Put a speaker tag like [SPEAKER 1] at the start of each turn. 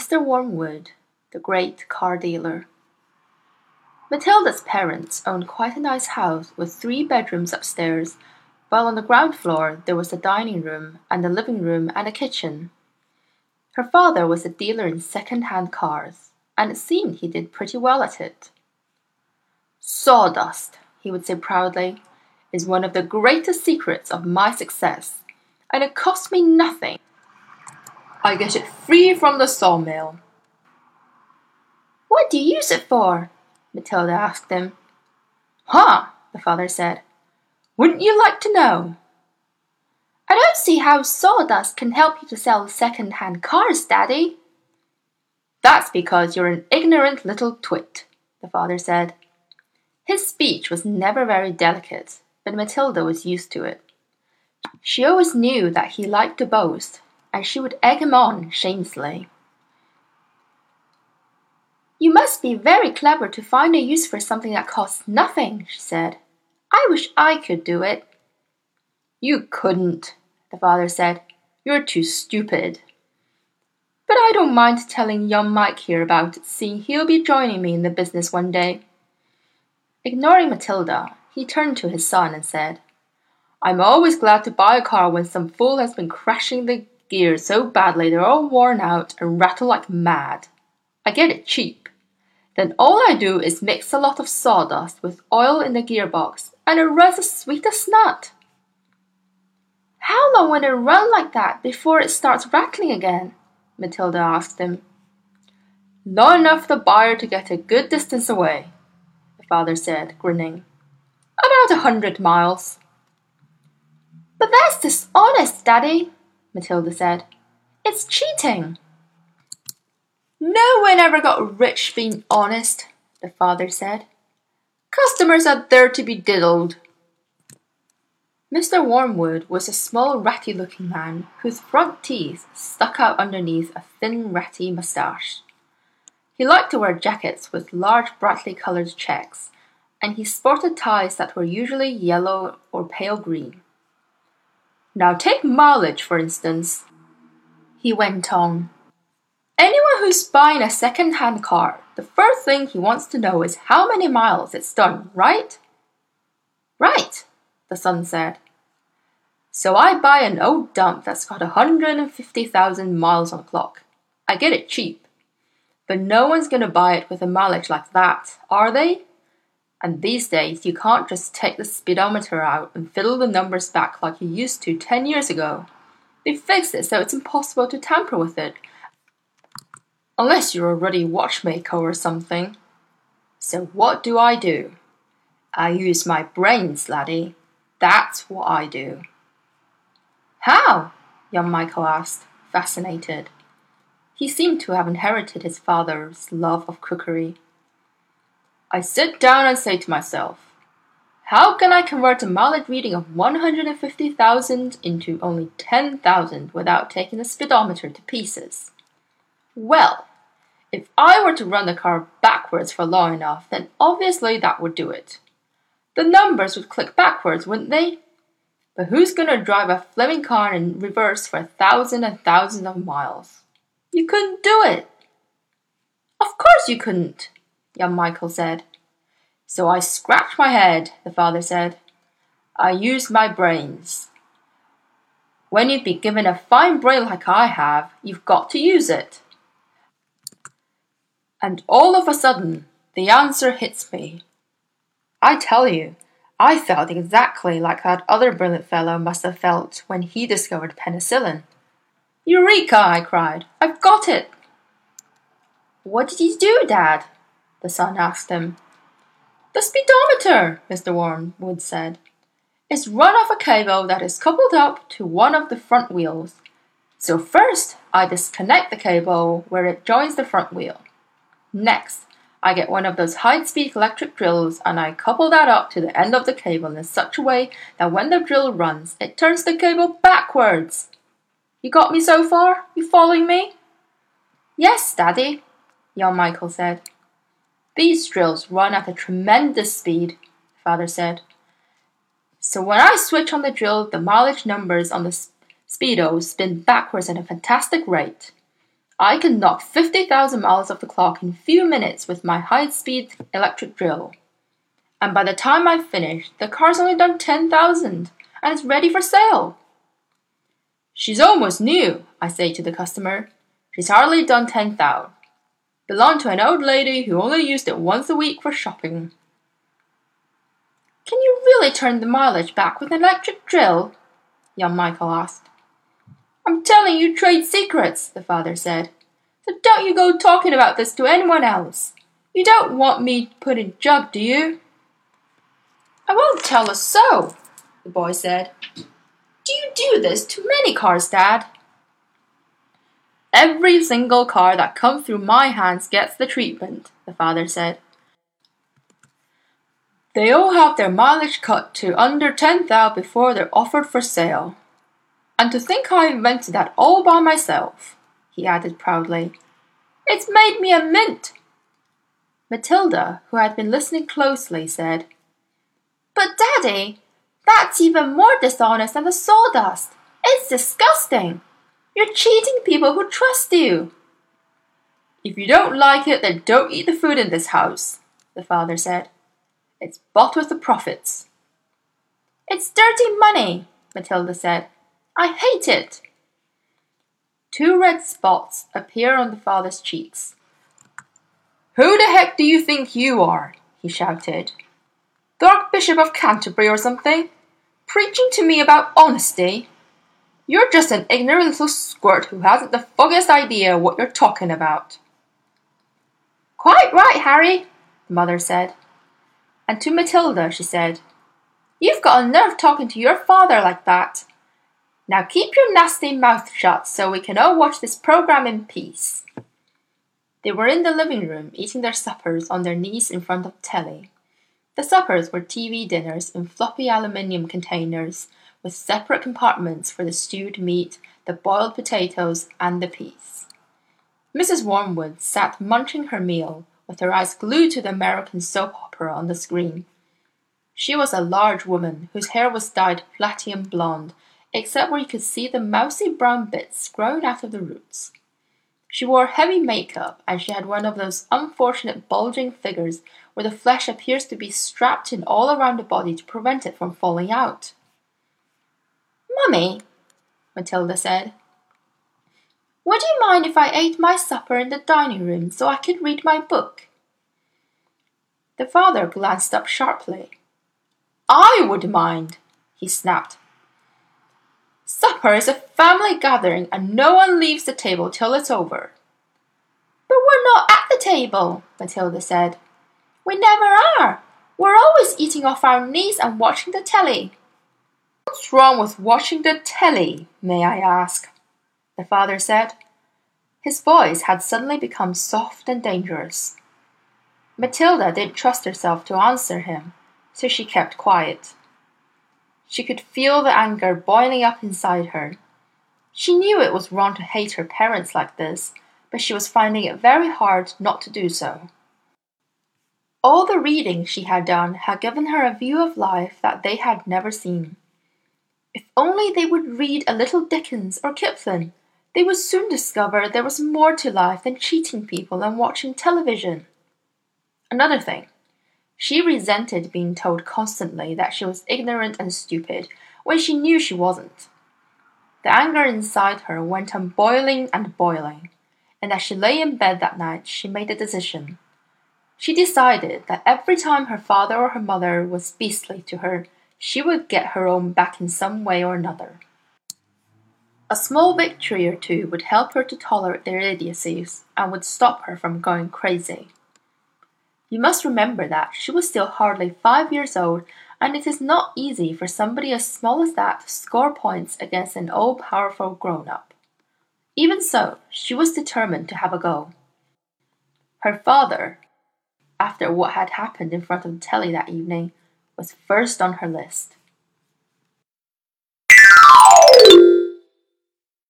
[SPEAKER 1] Mr. Wormwood, the great car dealer. Matilda's parents owned quite a nice house with three bedrooms upstairs, while on the ground floor there was a dining room and a living room and a kitchen. Her father was a dealer in second hand cars, and it seemed he did pretty well at it. Sawdust, he would say proudly, is one of the greatest secrets of my success, and it costs me nothing. I get it free from the sawmill. What do you use it for? Matilda asked him. Huh, the father said. Wouldn't you like to know? I don't see how sawdust can help you to sell second hand cars, Daddy. That's because you're an ignorant little twit, the father said. His speech was never very delicate, but Matilda was used to it. She always knew that he liked to boast, and she would egg him on shamelessly. You must be very clever to find a use for something that costs nothing, she said. I wish I could do it. You couldn't, the father said. You're too stupid. But I don't mind telling young Mike here about it, seeing he'll be joining me in the business one day. Ignoring Matilda, he turned to his son and said, I'm always glad to buy a car when some fool has been crashing the gears so badly they're all worn out and rattle like mad. I get it cheap. Then all I do is mix a lot of sawdust with oil in the gearbox and it runs as sweet as nut. How long will it run like that before it starts rattling again? Matilda asked him. Long enough for the buyer to get a good distance away, the father said, grinning. About a hundred miles. But that's dishonest, Daddy, Matilda said. It's cheating. No one ever got rich being honest, the father said. Customers are there to be diddled. Mr. Wormwood was a small, ratty looking man whose front teeth stuck out underneath a thin, ratty moustache. He liked to wear jackets with large, brightly coloured checks, and he sported ties that were usually yellow or pale green. Now take mileage, for instance, he went on. Anyone who's buying a second hand car, the first thing he wants to know is how many miles it's done, right? Right, the son said. So I buy an old dump that's got a 150,000 miles on the clock. I get it cheap. But no one's going to buy it with a mileage like that, are they? And these days, you can't just take the speedometer out and fiddle the numbers back like you used to 10 years ago. They fixed it so it's impossible to tamper with it. Unless you're a ruddy watchmaker or something. So what do I do? I use my brains, laddie. That's what I do. How? young Michael asked, fascinated. He seemed to have inherited his father's love of cookery. I sit down and say to myself, how can I convert a mileage reading of 150,000 into only 10,000 without taking the speedometer to pieces? Well, if I were to run the car backwards for long enough, then obviously that would do it. The numbers would click backwards, wouldn't they? But who's going to drive a Fleming car in reverse for a thousand and thousands of miles? You couldn't do it. Of course you couldn't young Michael said. So I scratched my head, the father said. I used my brains. When you've been given a fine brain like I have, you've got to use it. And all of a sudden, the answer hits me. I tell you, I felt exactly like that other brilliant fellow must have felt when he discovered penicillin. Eureka! I cried. I've got it! What did you do, Dad? The son asked him. The speedometer, Mr. Wormwood said, is run off a cable that is coupled up to one of the front wheels. So first, I disconnect the cable where it joins the front wheel. Next, I get one of those high-speed electric drills and I couple that up to the end of the cable in such a way that when the drill runs, it turns the cable backwards. You got me so far? You following me? Yes, Daddy, young Michael said. These drills run at a tremendous speed, father said. So when I switch on the drill, the mileage numbers on the speedos spin backwards at a fantastic rate. I can knock 50,000 miles off the clock in a few minutes with my high speed electric drill. And by the time I've finished, the car's only done 10,000 and it's ready for sale. She's almost new, I say to the customer. She's hardly done 10,000. Belonged to an old lady who only used it once a week for shopping. Can you really turn the mileage back with an electric drill? young Michael asked. I'm telling you trade secrets, the father said. So don't you go talking about this to anyone else. You don't want me put in jug, do you? I won't tell a soul, the boy said. Do you do this to many cars, Dad? Every single car that comes through my hands gets the treatment, the father said. They all have their mileage cut to under 10,000 before they're offered for sale. And to think I invented that all by myself, he added proudly. It's made me a mint. Matilda, who had been listening closely, said, But, Daddy, that's even more dishonest than the sawdust. It's disgusting. You're cheating people who trust you. If you don't like it, then don't eat the food in this house, the father said. It's bought with the profits. It's dirty money, Matilda said. I hate it. Two red spots appear on the father's cheeks. Who the heck do you think you are? he shouted. The Archbishop of Canterbury or something? Preaching to me about honesty? You're just an ignorant little squirt who hasn't the foggiest idea what you're talking about. Quite right, Harry, the mother said. And to Matilda she said, You've got a nerve talking to your father like that. Now keep your nasty mouth shut so we can all watch this program in peace. They were in the living room eating their suppers on their knees in front of telly. The suppers were TV dinners in floppy aluminium containers with separate compartments for the stewed meat, the boiled potatoes, and the peas. Mrs. Wormwood sat munching her meal with her eyes glued to the American soap opera on the screen. She was a large woman whose hair was dyed platinum blonde except where you could see the mousy brown bits growing out of the roots. She wore heavy makeup, and she had one of those unfortunate bulging figures where the flesh appears to be strapped in all around the body to prevent it from falling out. Mummy, Matilda said, would you mind if I ate my supper in the dining room so I could read my book? The father glanced up sharply. I would mind, he snapped. Supper is a family gathering and no one leaves the table till it's over. But we're not at the table, Matilda said. We never are. We're always eating off our knees and watching the telly. What's wrong with watching the telly, may I ask? The father said. His voice had suddenly become soft and dangerous. Matilda didn't trust herself to answer him, so she kept quiet. She could feel the anger boiling up inside her. She knew it was wrong to hate her parents like this, but she was finding it very hard not to do so. All the reading she had done had given her a view of life that they had never seen. If only they would read a little Dickens or Kipling, they would soon discover there was more to life than cheating people and watching television. Another thing, she resented being told constantly that she was ignorant and stupid when she knew she wasn't. The anger inside her went on boiling and boiling, and as she lay in bed that night, she made a decision. She decided that every time her father or her mother was beastly to her, she would get her own back in some way or another. A small victory or two would help her to tolerate their idiocies and would stop her from going crazy. You must remember that she was still hardly five years old, and it is not easy for somebody as small as that to score points against an all powerful grown up. Even so, she was determined to have a go. Her father, after what had happened in front of the telly that evening, was first on her list.